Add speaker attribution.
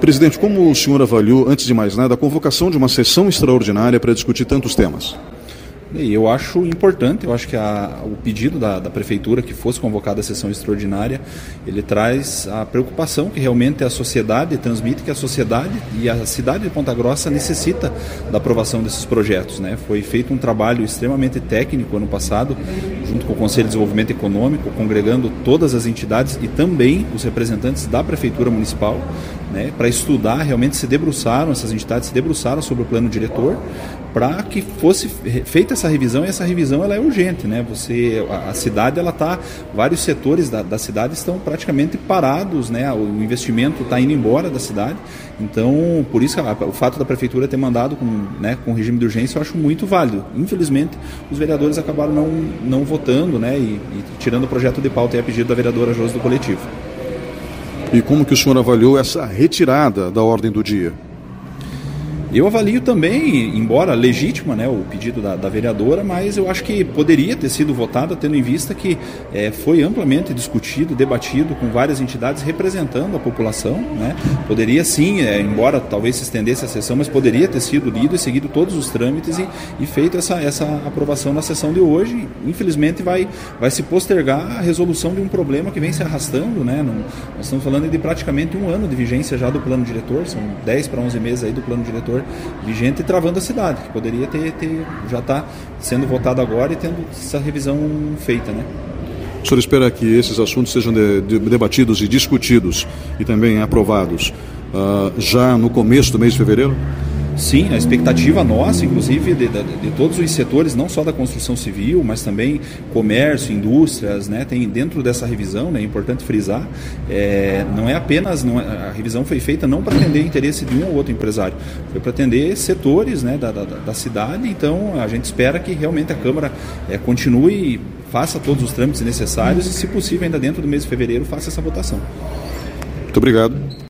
Speaker 1: Presidente, como o senhor avaliou, antes de mais nada, a convocação de uma sessão extraordinária para discutir tantos temas?
Speaker 2: Eu acho importante, eu acho que a, o pedido da, da, prefeitura que fosse convocada a sessão extraordinária, ele traz a preocupação que realmente a sociedade transmite que a sociedade e a cidade de Ponta Grossa necessita da aprovação desses projetos. Né? Foi feito um trabalho extremamente técnico ano passado, junto com o Conselho de Desenvolvimento Econômico, congregando todas as entidades e também os representantes da prefeitura municipal né, para estudar, realmente se debruçaram, essas entidades se debruçaram sobre o plano diretor para que fosse feita essa revisão e essa revisão ela é urgente, né? Você a, a cidade ela tá vários setores da, da, cidade estão praticamente parados, né? O investimento está indo embora da cidade, então por isso o fato da prefeitura ter mandado com né com regime de urgência eu acho muito válido. Infelizmente os vereadores acabaram não não votando, né? E, e tirando o projeto de pauta e a pedido da vereadora Josi do coletivo.
Speaker 1: E como que o senhor avaliou essa retirada da ordem do dia?
Speaker 2: Eu avalio também, embora legítima né, o pedido da, da, vereadora, mas eu acho que poderia ter sido votada, tendo em vista que é, foi amplamente discutido, debatido com várias entidades representando a população. Né? Poderia sim, é, embora talvez se estendesse a sessão, mas poderia ter sido lido e seguido todos os trâmites e, e feito essa, essa aprovação na sessão de hoje. Infelizmente vai, vai se postergar a resolução de um problema que vem se arrastando. Né? Não, nós estamos falando de praticamente um ano de vigência já do plano diretor, são 10 para 11 meses aí do plano diretor vigente e travando a cidade, que poderia ter, ter já está sendo votado agora e tendo essa revisão feita, né?
Speaker 1: O senhor espera que esses assuntos sejam de, de, debatidos e discutidos e também aprovados uh, já no começo do mês de fevereiro?
Speaker 2: Sim, a expectativa nossa, inclusive, de, de, de, todos os setores, não só da construção civil, mas também comércio, indústrias, né, tem dentro dessa revisão, né, é importante frisar, é, não é apenas, não é, a revisão foi feita não para atender o interesse de um ou outro empresário, foi para atender setores né, da, da, da, cidade, então a gente espera que realmente a Câmara é, continue, faça todos os trâmites necessários e, se possível, ainda dentro do mês de fevereiro, faça essa votação.
Speaker 1: Muito obrigado.